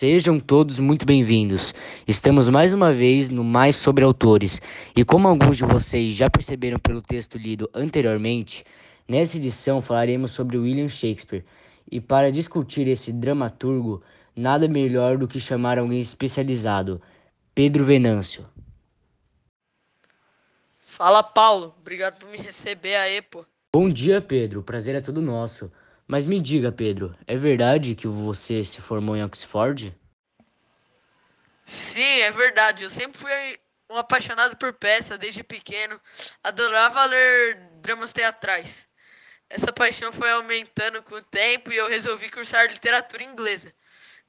Sejam todos muito bem-vindos. Estamos mais uma vez no Mais Sobre Autores, e como alguns de vocês já perceberam pelo texto lido anteriormente, nessa edição falaremos sobre William Shakespeare. E para discutir esse dramaturgo, nada melhor do que chamar alguém especializado, Pedro Venâncio. Fala, Paulo. Obrigado por me receber aí, pô. Bom dia, Pedro. O prazer é todo nosso. Mas me diga, Pedro, é verdade que você se formou em Oxford? Sim, é verdade. Eu sempre fui um apaixonado por peça desde pequeno. Adorava ler dramas teatrais. Essa paixão foi aumentando com o tempo e eu resolvi cursar literatura inglesa.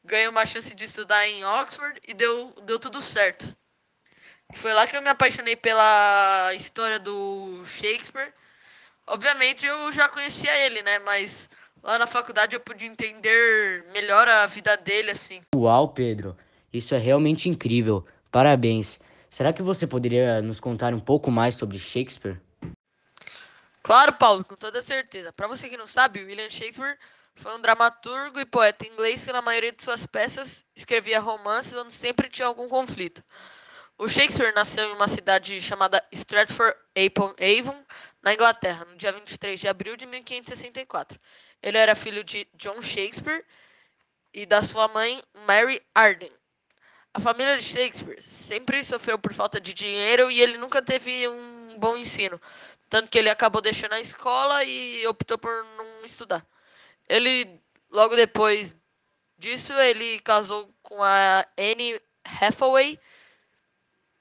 Ganhei uma chance de estudar em Oxford e deu, deu tudo certo. Foi lá que eu me apaixonei pela história do Shakespeare. Obviamente eu já conhecia ele, né? Mas Lá na faculdade eu pude entender melhor a vida dele, assim. Uau, Pedro, isso é realmente incrível. Parabéns. Será que você poderia nos contar um pouco mais sobre Shakespeare? Claro, Paulo, com toda certeza. Para você que não sabe, William Shakespeare foi um dramaturgo e poeta inglês que na maioria de suas peças escrevia romances onde sempre tinha algum conflito. O Shakespeare nasceu em uma cidade chamada Stratford-upon-Avon, na Inglaterra, no dia 23 de abril de 1564. Ele era filho de John Shakespeare e da sua mãe Mary Arden. A família de Shakespeare sempre sofreu por falta de dinheiro e ele nunca teve um bom ensino, tanto que ele acabou deixando a escola e optou por não estudar. Ele logo depois disso ele casou com a Anne Hathaway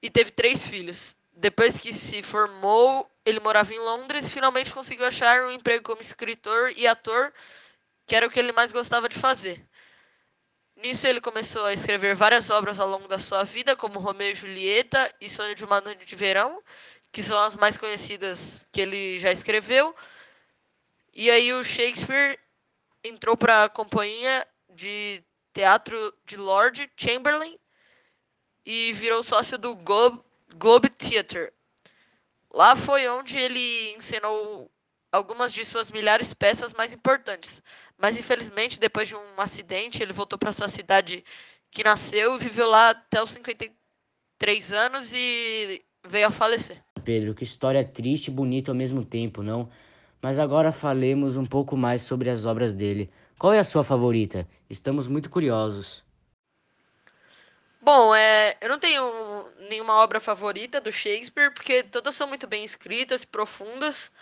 e teve três filhos. Depois que se formou, ele morava em Londres e finalmente conseguiu achar um emprego como escritor e ator, que era o que ele mais gostava de fazer. Nisso, ele começou a escrever várias obras ao longo da sua vida, como Romeu e Julieta e Sonho de uma Noite de Verão, que são as mais conhecidas que ele já escreveu. E aí, o Shakespeare entrou para a companhia de teatro de Lord Chamberlain e virou sócio do Globe Globe Theatre. Lá foi onde ele encenou algumas de suas milhares de peças mais importantes. Mas infelizmente, depois de um acidente, ele voltou para sua cidade que nasceu e viveu lá até os 53 anos e veio a falecer. Pedro, que história triste e bonita ao mesmo tempo, não? Mas agora falemos um pouco mais sobre as obras dele. Qual é a sua favorita? Estamos muito curiosos. Bom, é, eu não tenho nenhuma obra favorita do Shakespeare, porque todas são muito bem escritas, profundas.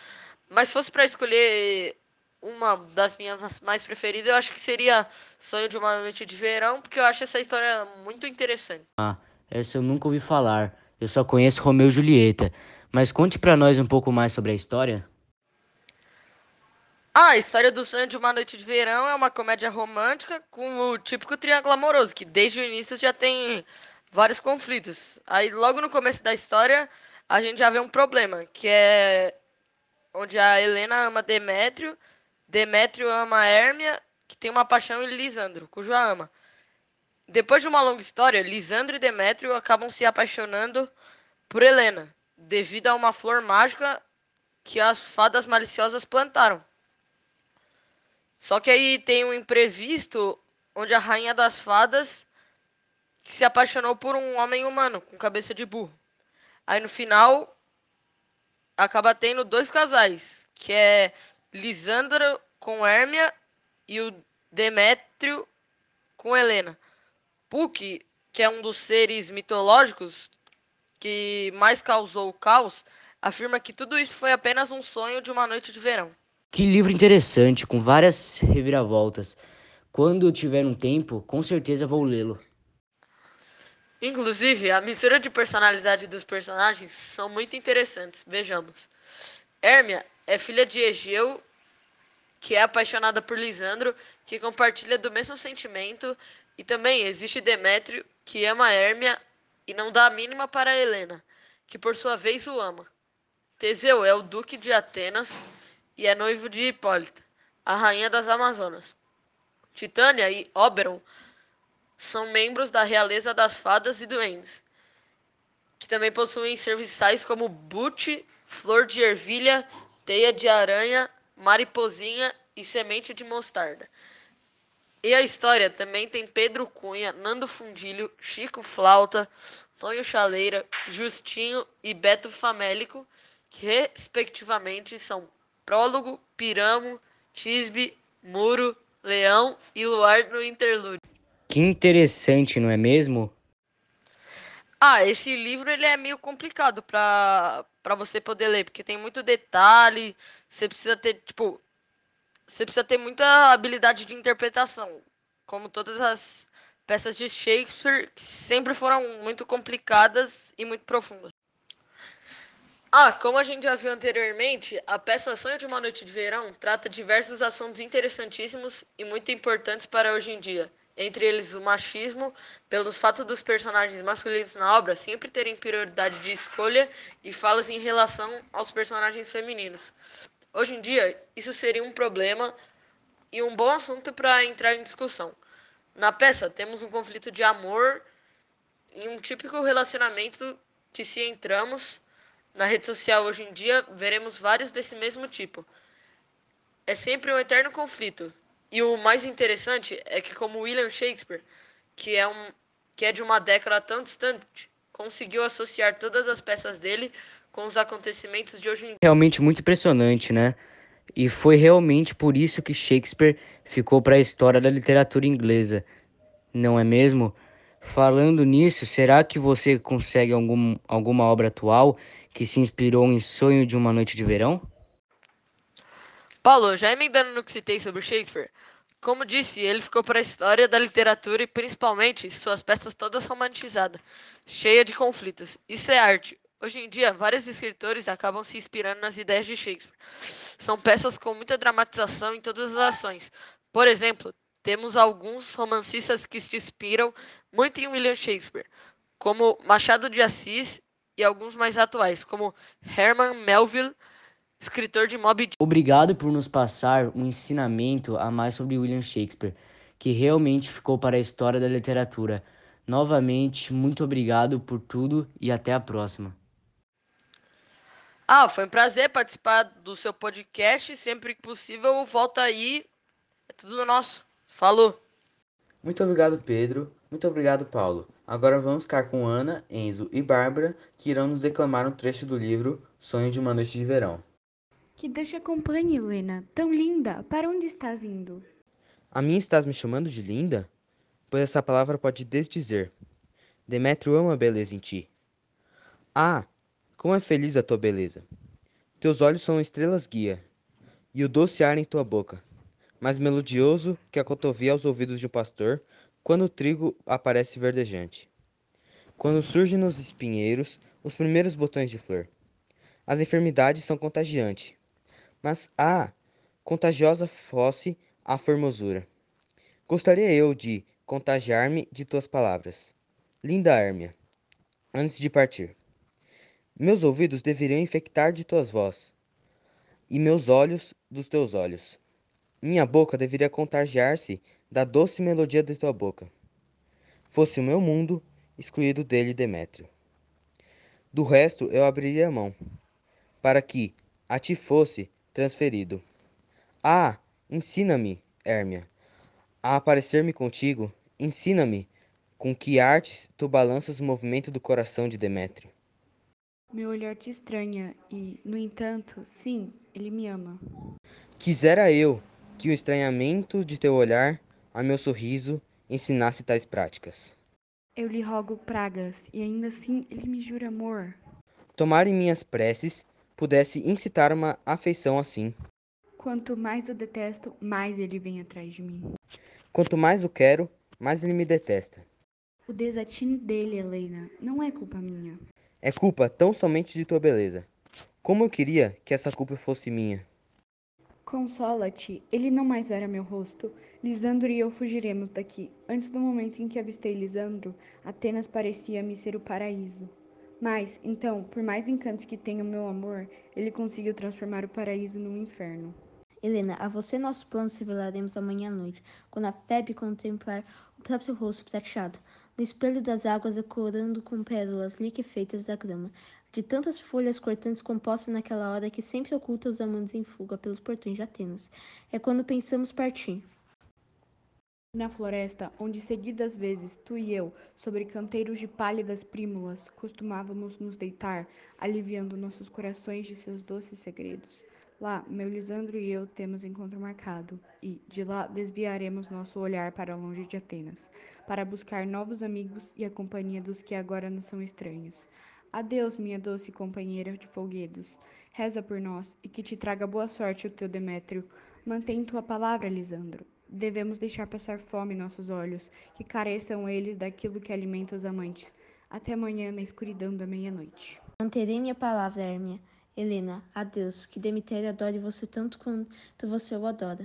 Mas se fosse para escolher uma das minhas mais preferidas, eu acho que seria Sonho de uma Noite de Verão, porque eu acho essa história muito interessante. Ah, essa eu nunca ouvi falar. Eu só conheço Romeu e Julieta. Mas conte para nós um pouco mais sobre a história. Ah, a história do sonho de uma noite de verão é uma comédia romântica com o típico triângulo amoroso, que desde o início já tem vários conflitos. Aí logo no começo da história, a gente já vê um problema, que é onde a Helena ama Demétrio, Demétrio ama Hérmia, que tem uma paixão em Lisandro, cujo a ama. Depois de uma longa história, Lisandro e Demétrio acabam se apaixonando por Helena, devido a uma flor mágica que as fadas maliciosas plantaram. Só que aí tem um imprevisto onde a rainha das fadas se apaixonou por um homem humano com cabeça de burro. Aí no final acaba tendo dois casais, que é Lisandra com Hermia e o Demétrio com Helena. Puck, que é um dos seres mitológicos que mais causou o caos, afirma que tudo isso foi apenas um sonho de uma noite de verão. Que livro interessante, com várias reviravoltas. Quando eu tiver um tempo, com certeza vou lê-lo. Inclusive, a mistura de personalidade dos personagens são muito interessantes. Vejamos. Hermia é filha de Egeu, que é apaixonada por Lisandro, que compartilha do mesmo sentimento, e também existe Demétrio, que ama Hermia e não dá a mínima para Helena, que por sua vez o ama. Teseu é o duque de Atenas, e é noivo de Hipólita, a rainha das Amazonas. Titânia e Oberon são membros da realeza das fadas e duendes, que também possuem serviçais como bute, flor de ervilha, teia de aranha, mariposinha e semente de mostarda. E a história também tem Pedro Cunha, Nando Fundilho, Chico Flauta, Tonho Chaleira, Justinho e Beto Famélico, que respectivamente são Prólogo, Piramo, Tisbe, Muro, Leão e Luar no Interlúdio. Que interessante, não é mesmo? Ah, esse livro ele é meio complicado para para você poder ler, porque tem muito detalhe, você precisa ter, tipo, você precisa ter muita habilidade de interpretação, como todas as peças de Shakespeare, que sempre foram muito complicadas e muito profundas. Ah, como a gente já viu anteriormente, a peça Sonho de uma Noite de Verão trata diversos assuntos interessantíssimos e muito importantes para hoje em dia. Entre eles o machismo, pelos fatos dos personagens masculinos na obra sempre terem prioridade de escolha e falas em relação aos personagens femininos. Hoje em dia, isso seria um problema e um bom assunto para entrar em discussão. Na peça, temos um conflito de amor e um típico relacionamento que, se entramos na rede social hoje em dia, veremos vários desse mesmo tipo. É sempre um eterno conflito. E o mais interessante é que, como William Shakespeare, que é, um, que é de uma década tão distante, conseguiu associar todas as peças dele com os acontecimentos de hoje em dia. Realmente muito impressionante, né? E foi realmente por isso que Shakespeare ficou para a história da literatura inglesa, não é mesmo? Falando nisso, será que você consegue algum, alguma obra atual que se inspirou em Sonho de uma Noite de Verão? Paulo, já emendando no que citei sobre Shakespeare, como disse, ele ficou para a história da literatura e principalmente suas peças todas romantizadas, cheia de conflitos. Isso é arte. Hoje em dia, vários escritores acabam se inspirando nas ideias de Shakespeare. São peças com muita dramatização em todas as ações. Por exemplo, temos alguns romancistas que se inspiram muito em William Shakespeare, como Machado de Assis e alguns mais atuais, como Herman Melville, escritor de Moby Dick. Obrigado por nos passar um ensinamento a mais sobre William Shakespeare, que realmente ficou para a história da literatura. Novamente, muito obrigado por tudo e até a próxima. Ah, foi um prazer participar do seu podcast. Sempre que possível, volta aí. É tudo nosso. Falou. Muito obrigado, Pedro. Muito obrigado, Paulo. Agora vamos ficar com Ana, Enzo e Bárbara, que irão nos declamar um trecho do livro Sonho de uma Noite de Verão. Que Deus te acompanhe, Helena. Tão linda. Para onde estás indo? A mim estás me chamando de linda? Pois essa palavra pode desdizer. Demétrio ama a beleza em ti. Ah, como é feliz a tua beleza! Teus olhos são estrelas guia, e o doce ar em tua boca, mais melodioso que a cotovia aos ouvidos de um pastor, quando o trigo aparece verdejante. Quando surgem nos espinheiros os primeiros botões de flor. As enfermidades são contagiantes, mas ah, contagiosa fosse a formosura. Gostaria eu de contagiar-me de tuas palavras. Linda Hérmia, antes de partir. Meus ouvidos deveriam infectar de tuas vozes, e meus olhos dos teus olhos. Minha boca deveria contagiar-se da doce melodia de tua boca. Fosse o meu mundo excluído dele Demétrio. Do resto eu abriria a mão, para que a ti fosse transferido. Ah, ensina-me, Hérmia, a aparecer-me contigo, ensina-me com que artes tu balanças o movimento do coração de Demétrio. Meu olhar te estranha e, no entanto, sim, ele me ama. Quisera eu que o estranhamento de teu olhar a meu sorriso ensinasse tais práticas. Eu lhe rogo pragas e ainda assim ele me jura amor. Tomar em minhas preces pudesse incitar uma afeição assim. Quanto mais eu detesto, mais ele vem atrás de mim. Quanto mais o quero, mais ele me detesta. O desatino dele, Helena, não é culpa minha. É culpa tão somente de tua beleza. Como eu queria que essa culpa fosse minha. Consola-te, ele não mais verá meu rosto. Lisandro e eu fugiremos daqui. Antes do momento em que avistei Lisandro, Atenas parecia-me ser o paraíso. Mas, então, por mais encantos que tenha o meu amor, ele conseguiu transformar o paraíso num inferno. Helena, a você nossos planos revelaremos amanhã à noite, quando a febre contemplar o próprio rosto prateado, no espelho das águas decorando com pérolas liquefeitas da grama, de tantas folhas cortantes compostas naquela hora que sempre oculta os amantes em fuga pelos portões de Atenas. É quando pensamos partir. Na floresta, onde seguidas vezes tu e eu, sobre canteiros de pálidas prímulas, costumávamos nos deitar, aliviando nossos corações de seus doces segredos. Lá, meu Lisandro e eu temos encontro marcado, e, de lá, desviaremos nosso olhar para longe de Atenas, para buscar novos amigos e a companhia dos que agora nos são estranhos. Adeus, minha doce companheira de folguedos. Reza por nós e que te traga boa sorte o teu Demétrio. Mantém tua palavra, Lisandro. Devemos deixar passar fome nossos olhos, que careçam eles daquilo que alimenta os amantes. Até amanhã na escuridão da meia-noite. Manterei minha palavra, Hermia. Helena, adeus, que Demetério adore você tanto quanto você o adora.